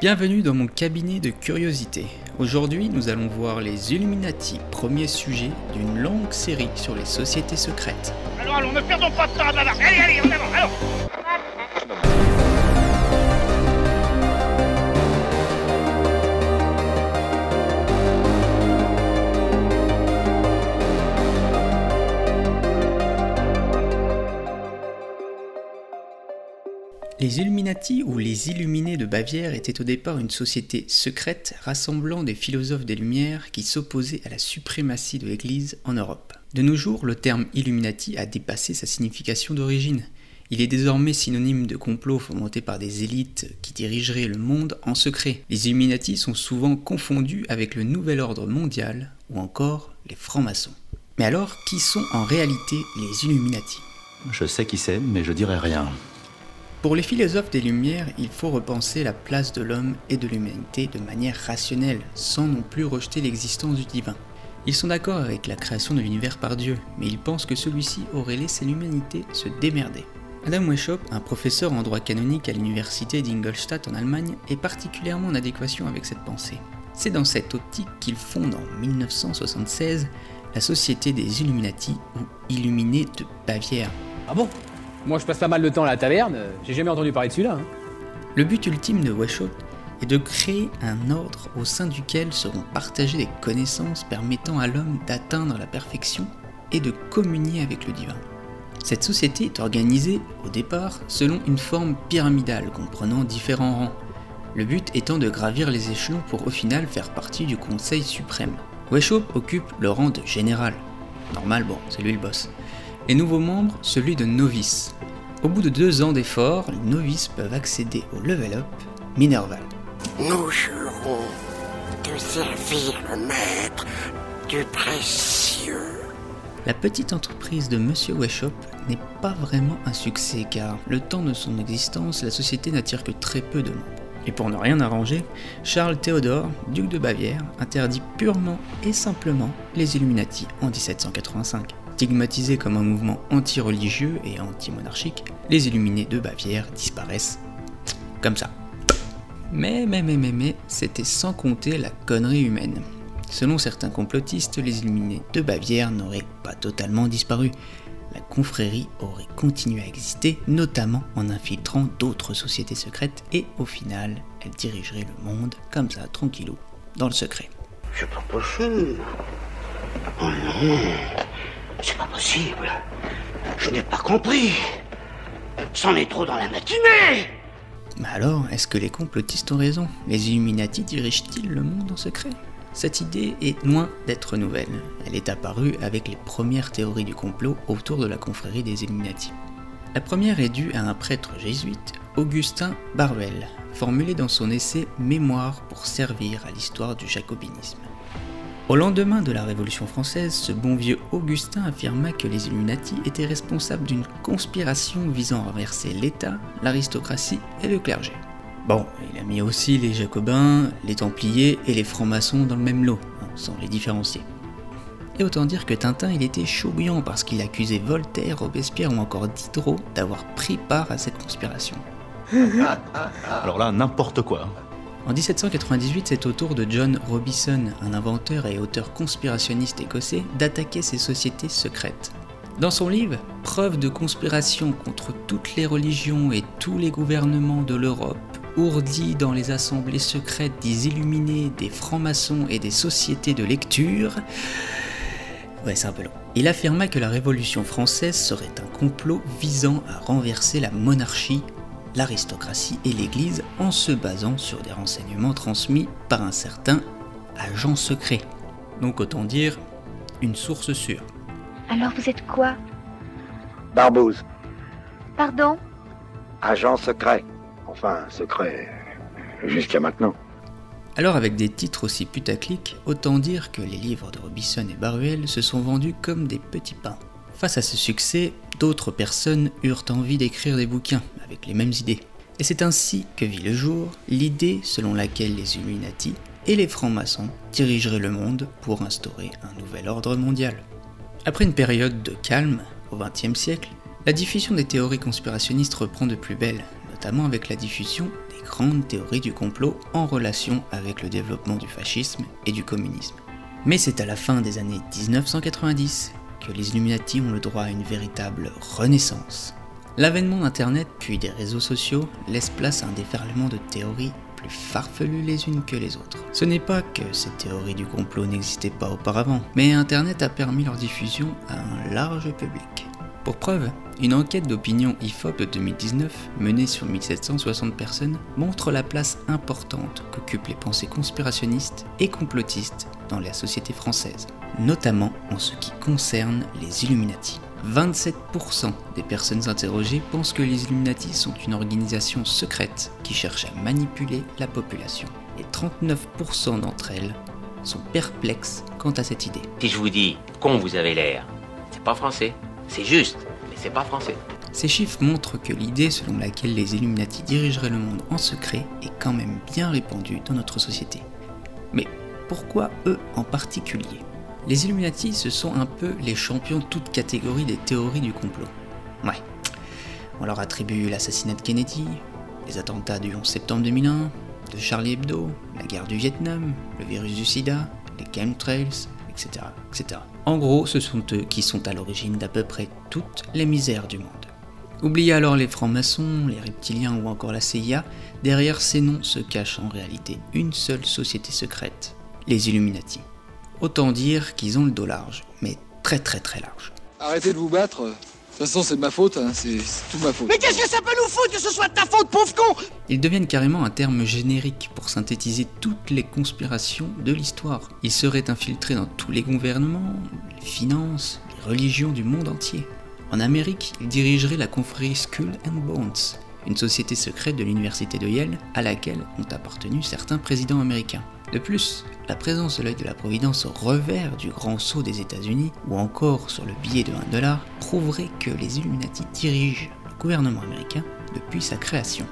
Bienvenue dans mon cabinet de curiosité. Aujourd'hui, nous allons voir les Illuminati, premier sujet d'une longue série sur les sociétés secrètes. Alors, allons, ne perdons pas de temps à Allez, allez, en avant, alors Les Illuminati ou les Illuminés de Bavière étaient au départ une société secrète rassemblant des philosophes des Lumières qui s'opposaient à la suprématie de l'Église en Europe. De nos jours, le terme Illuminati a dépassé sa signification d'origine. Il est désormais synonyme de complot fomenté par des élites qui dirigeraient le monde en secret. Les Illuminati sont souvent confondus avec le Nouvel Ordre mondial ou encore les francs-maçons. Mais alors, qui sont en réalité les Illuminati? Je sais qui c'est, mais je dirai rien. Pour les philosophes des Lumières, il faut repenser la place de l'homme et de l'humanité de manière rationnelle, sans non plus rejeter l'existence du divin. Ils sont d'accord avec la création de l'univers par Dieu, mais ils pensent que celui-ci aurait laissé l'humanité se démerder. Adam Weishaupt, un professeur en droit canonique à l'université d'Ingolstadt en Allemagne, est particulièrement en adéquation avec cette pensée. C'est dans cette optique qu'il fonde en 1976 la Société des Illuminati ou Illuminés de Bavière. Ah bon? Moi, je passe pas mal de temps à la taverne, j'ai jamais entendu parler de celui-là. Hein. Le but ultime de Weishaupt est de créer un ordre au sein duquel seront partagées des connaissances permettant à l'homme d'atteindre la perfection et de communier avec le divin. Cette société est organisée, au départ, selon une forme pyramidale comprenant différents rangs, le but étant de gravir les échelons pour au final faire partie du Conseil suprême. Weishaupt occupe le rang de général. Normal, bon, c'est lui le boss. Les nouveaux membres, celui de novice. Au bout de deux ans d'efforts, les novices peuvent accéder au level up Minerval. Nous jurons de servir le maître du précieux. La petite entreprise de Monsieur Weishaupt n'est pas vraiment un succès car le temps de son existence, la société n'attire que très peu de membres. Et pour ne rien arranger, Charles Théodore, duc de Bavière, interdit purement et simplement les Illuminati en 1785. Stigmatisés comme un mouvement anti-religieux et anti-monarchique, les Illuminés de Bavière disparaissent comme ça. Mais, mais, mais, mais, mais, c'était sans compter la connerie humaine. Selon certains complotistes, les Illuminés de Bavière n'auraient pas totalement disparu. La confrérie aurait continué à exister, notamment en infiltrant d'autres sociétés secrètes, et au final, elle dirigerait le monde comme ça, tranquillou, dans le secret. C'est pas possible. Oh non. C'est pas possible. Je n'ai pas compris. C'en est trop dans la matinée. Mais alors, est-ce que les complotistes ont raison? Les Illuminati dirigent-ils le monde en secret? Cette idée est loin d'être nouvelle. Elle est apparue avec les premières théories du complot autour de la confrérie des Illuminati. La première est due à un prêtre jésuite, Augustin Barwell, formulé dans son essai Mémoire pour servir à l'histoire du jacobinisme. Au lendemain de la Révolution française, ce bon vieux Augustin affirma que les Illuminati étaient responsables d'une conspiration visant à renverser l'État, l'aristocratie et le clergé. Bon, il a mis aussi les Jacobins, les Templiers et les francs-maçons dans le même lot, hein, sans les différencier. Et autant dire que Tintin, il était chaud parce qu'il accusait Voltaire, Robespierre ou encore Diderot d'avoir pris part à cette conspiration. Alors là, n'importe quoi. En 1798, c'est au tour de John Robison, un inventeur et auteur conspirationniste écossais, d'attaquer ces sociétés secrètes. Dans son livre Preuve de conspiration contre toutes les religions et tous les gouvernements de l'Europe, ourdi dans les assemblées secrètes des illuminés, des francs-maçons et des sociétés de lecture. Ouais, c'est. Il affirma que la Révolution française serait un complot visant à renverser la monarchie l'aristocratie et l'Église en se basant sur des renseignements transmis par un certain agent secret. Donc autant dire une source sûre. Alors vous êtes quoi? Barbouze, Pardon? Agent secret. Enfin, secret. Jusqu'à maintenant. Alors avec des titres aussi putaclic, autant dire que les livres de Robison et Baruel se sont vendus comme des petits pains. Face à ce succès, d'autres personnes eurent envie d'écrire des bouquins avec les mêmes idées. Et c'est ainsi que vit le jour l'idée selon laquelle les Illuminati et les francs-maçons dirigeraient le monde pour instaurer un nouvel ordre mondial. Après une période de calme, au XXe siècle, La diffusion des théories conspirationnistes reprend de plus belle, notamment avec la diffusion des grandes théories du complot en relation avec le développement du fascisme et du communisme. Mais c'est à la fin des années 1990 que les Illuminati ont le droit à une véritable renaissance. L'avènement d'Internet puis des réseaux sociaux laisse place à un déferlement de théories plus farfelues les unes que les autres. Ce n'est pas que ces théories du complot n'existaient pas auparavant, mais Internet a permis leur diffusion à un large public. Pour preuve, une enquête d'opinion IFOP de 2019, menée sur 1760 personnes, montre la place importante qu'occupent les pensées conspirationnistes et complotistes dans la société française, notamment en ce qui concerne les Illuminati. 27% des personnes interrogées pensent que les Illuminati sont une organisation secrète qui cherche à manipuler la population. Et 39% d'entre elles sont perplexes quant à cette idée. Si je vous dis con vous avez l'air, c'est pas français. C'est juste, mais c'est pas français. Ces chiffres montrent que l'idée selon laquelle les Illuminati dirigeraient le monde en secret est quand même bien répandue dans notre société. Mais pourquoi eux en particulier? Les Illuminati, ce sont un peu les champions de toute catégorie des théories du complot. Ouais. On leur attribue l'assassinat de Kennedy, les attentats du 11 septembre 2001, de Charlie Hebdo, la guerre du Vietnam, le virus du sida, les chemtrails, etc., etc. En gros, ce sont eux qui sont à l'origine d'à peu près toutes les misères du monde. Oubliez alors les francs-maçons, les reptiliens ou encore la CIA, derrière ces noms se cache en réalité une seule société secrète, les Illuminati. Autant dire qu'ils ont le dos large, mais très très très large. Arrêtez de vous battre. De toute façon, c'est de ma faute, hein. c'est tout ma faute. Mais qu'est-ce que ça peut nous foutre que ce soit de ta faute, pauvre con? Ils deviennent carrément un terme générique pour synthétiser toutes les conspirations de l'histoire. Ils seraient infiltrés dans tous les gouvernements, les finances, les religions du monde entier. En Amérique, ils dirigeraient la confrérie Skull and Bones, une société secrète de l'université de Yale à laquelle ont appartenu certains présidents américains. De plus, la présence de l'œil de la Providence au revers du grand sceau des États-Unis ou encore sur le billet de 1 dollar prouverait que les Illuminati dirigent le gouvernement américain depuis sa création.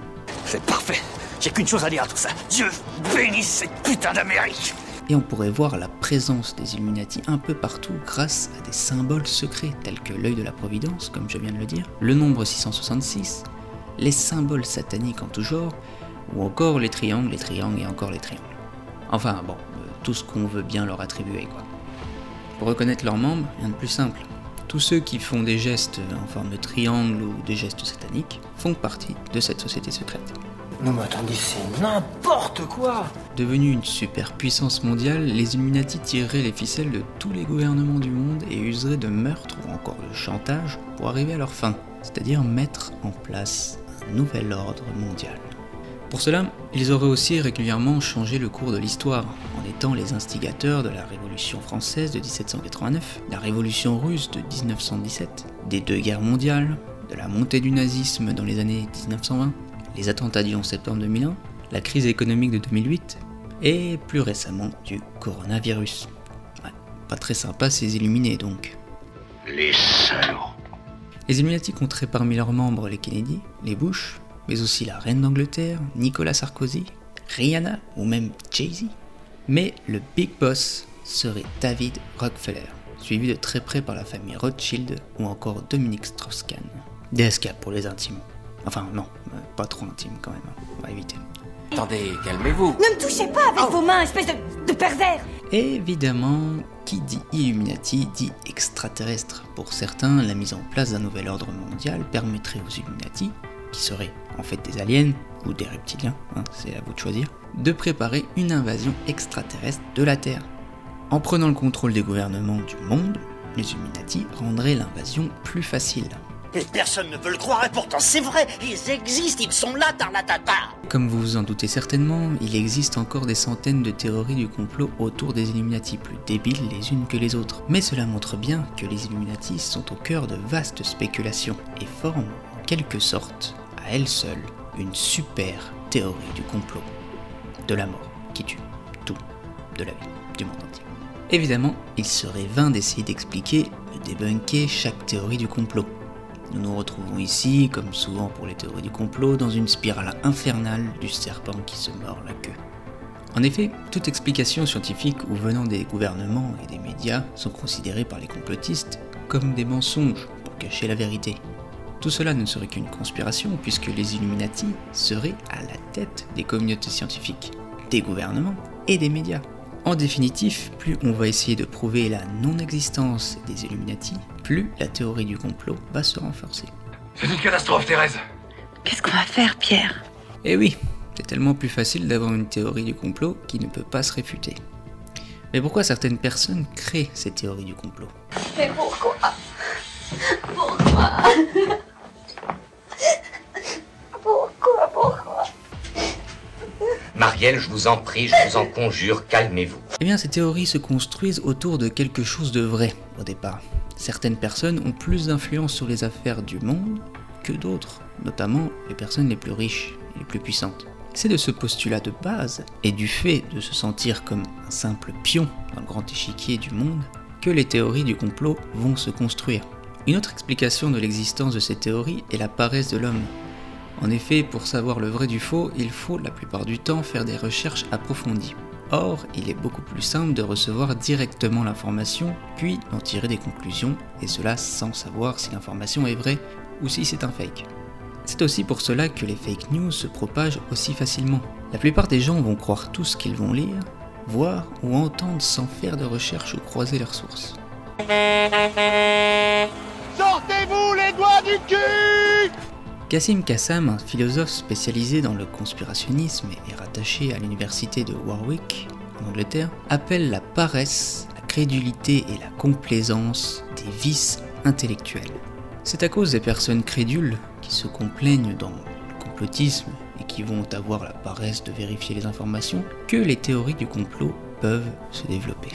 C'est parfait. J'ai qu'une chose à dire à tout ça. Dieu bénisse cette putain d'Amérique Et on pourrait voir la présence des Illuminati un peu partout grâce à des symboles secrets tels que l'œil de la Providence, comme je viens de le dire, le nombre 666, les symboles sataniques en tout genre, ou encore les triangles, les triangles et encore les triangles. Enfin bon, euh, tout ce qu'on veut bien leur attribuer quoi. Pour reconnaître leurs membres, rien de plus simple. Tous ceux qui font des gestes en forme de triangle ou des gestes sataniques font partie de cette société secrète. Non mais attendez, c'est n'importe quoi Devenus une superpuissance mondiale, les Illuminati tireraient les ficelles de tous les gouvernements du monde et useraient de meurtre ou encore de chantage pour arriver à leur fin, c'est-à-dire mettre en place un nouvel ordre mondial. Pour cela, ils auraient aussi régulièrement changé le cours de l'histoire, en étant les instigateurs de la Révolution française de 1789, la Révolution russe de 1917, des deux guerres mondiales, de la montée du nazisme dans les années 1920, les attentats du 11 septembre 2001, la crise économique de 2008, et plus récemment du coronavirus. Ouais, pas très sympa ces illuminés donc. Les salauds Les Illuminati compteraient parmi leurs membres les Kennedy, les Bush, mais aussi la reine d'Angleterre, Nicolas Sarkozy, Rihanna ou même Jay-Z. Mais le big boss serait David Rockefeller, suivi de très près par la famille Rothschild ou encore Dominique Strauss-Kahn. DSK pour les intimes. Enfin non, euh, pas trop intime quand même, hein. on va éviter. Attendez, calmez-vous. Ne me touchez pas avec vos mains, espèce de, de pervers Évidemment, qui dit Illuminati dit extraterrestre. Pour certains, la mise en place d'un nouvel ordre mondial permettrait aux Illuminati, qui seraient en fait des aliens ou des reptiliens, hein, c'est à vous de choisir, de préparer une invasion extraterrestre de la Terre. En prenant le contrôle des gouvernements du monde, les Illuminati rendraient l'invasion plus facile. Et personne ne veut le croire, et pourtant c'est vrai Ils existent, ils sont là, tarlatata Comme vous vous en doutez certainement, il existe encore des centaines de théories du complot autour des Illuminati, plus débiles les unes que les autres. Mais cela montre bien que les Illuminati sont au cœur de vastes spéculations et forment, en quelque sorte, à elles seules, une super théorie du complot. De la mort, qui tue tout, de la vie, du monde entier. Évidemment, il serait vain d'essayer d'expliquer, de débunker chaque théorie du complot. Nous nous retrouvons ici, comme souvent pour les théories du complot, dans une spirale infernale du serpent qui se mord la queue. En effet, toute explication scientifique ou venant des gouvernements et des médias sont considérées par les complotistes comme des mensonges pour cacher la vérité. Tout cela ne serait qu'une conspiration puisque les Illuminati seraient à la tête des communautés scientifiques, des gouvernements et des médias. En définitive, plus on va essayer de prouver la non-existence des Illuminati, plus la théorie du complot va se renforcer. C'est une catastrophe, Thérèse Qu'est-ce qu'on va faire, Pierre? Eh oui, c'est tellement plus facile d'avoir une théorie du complot qui ne peut pas se réfuter. Mais pourquoi certaines personnes créent ces théories du complot? Mais pourquoi? Pourquoi? Pourquoi Marielle, je vous en prie, je vous en conjure, calmez-vous. Eh bien, ces théories se construisent autour de quelque chose de vrai au départ. Certaines personnes ont plus d'influence sur les affaires du monde que d'autres, notamment les personnes les plus riches et les plus puissantes. C'est de ce postulat de base et du fait de se sentir comme un simple pion dans le grand échiquier du monde que les théories du complot vont se construire. Une autre explication de l'existence de ces théories est la paresse de l'homme. En effet, pour savoir le vrai du faux, il faut la plupart du temps faire des recherches approfondies. Or, il est beaucoup plus simple de recevoir directement l'information, puis d'en tirer des conclusions, et cela sans savoir si l'information est vraie ou si c'est un fake. C'est aussi pour cela que les fake news se propagent aussi facilement. La plupart des gens vont croire tout ce qu'ils vont lire, voir ou entendre sans faire de recherche ou croiser leurs sources. Sortez-vous les doigts Kassim Kassam, un philosophe spécialisé dans le conspirationnisme et rattaché à l'université de Warwick, en Angleterre, appelle la paresse, la crédulité et la complaisance des vices intellectuels. C'est à cause des personnes crédules qui se complaignent dans le complotisme et qui vont avoir la paresse de vérifier les informations que les théories du complot peuvent se développer.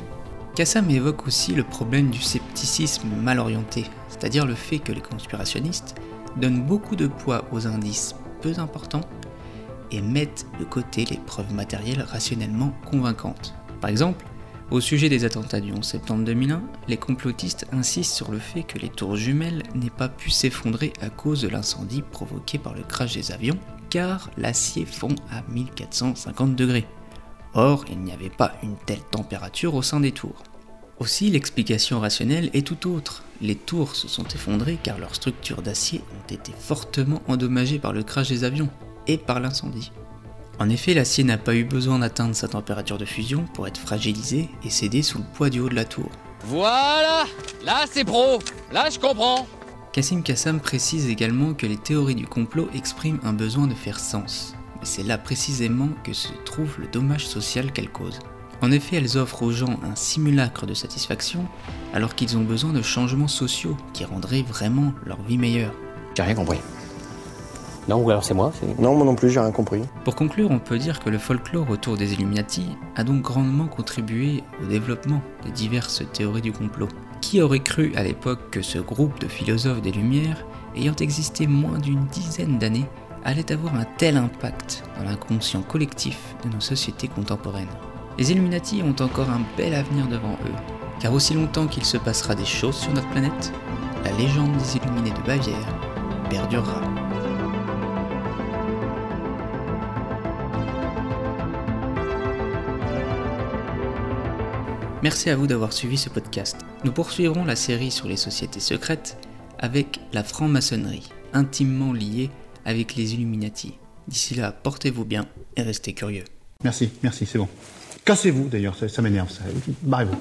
Kassam évoque aussi le problème du scepticisme mal orienté, c'est-à-dire le fait que les conspirationnistes donnent beaucoup de poids aux indices peu importants et mettent de côté les preuves matérielles rationnellement convaincantes. Par exemple, au sujet des attentats du 11 septembre 2001, les complotistes insistent sur le fait que les tours jumelles n'aient pas pu s'effondrer à cause de l'incendie provoqué par le crash des avions, car l'acier fond à 1450 degrés. Or, il n'y avait pas une telle température au sein des tours. Aussi, l'explication rationnelle est tout autre. Les tours se sont effondrées car leurs structures d'acier ont été fortement endommagées par le crash des avions et par l'incendie. En effet, l'acier n'a pas eu besoin d'atteindre sa température de fusion pour être fragilisé et céder sous le poids du haut de la tour. Voilà Là, c'est pro Là, je comprends Kassim Kassam précise également que les théories du complot expriment un besoin de faire sens. Mais c'est là précisément que se trouve le dommage social qu'elles causent. En effet, elles offrent aux gens un simulacre de satisfaction alors qu'ils ont besoin de changements sociaux qui rendraient vraiment leur vie meilleure. J'ai rien compris. Non, ou alors c'est moi Non, moi non plus, j'ai rien compris. Pour conclure, on peut dire que le folklore autour des Illuminati a donc grandement contribué au développement des diverses théories du complot. Qui aurait cru à l'époque que ce groupe de philosophes des Lumières, ayant existé moins d'une dizaine d'années, allait avoir un tel impact dans l'inconscient collectif de nos sociétés contemporaines? Les Illuminati ont encore un bel avenir devant eux, car aussi longtemps qu'il se passera des choses sur notre planète, la légende des Illuminés de Bavière perdurera. Merci à vous d'avoir suivi ce podcast. Nous poursuivrons la série sur les sociétés secrètes avec la franc-maçonnerie, intimement liée avec les Illuminati. D'ici là, portez-vous bien et restez curieux. Merci, merci, c'est bon. Cassez-vous d'ailleurs, ça, ça m'énerve, ça. Barrez-vous.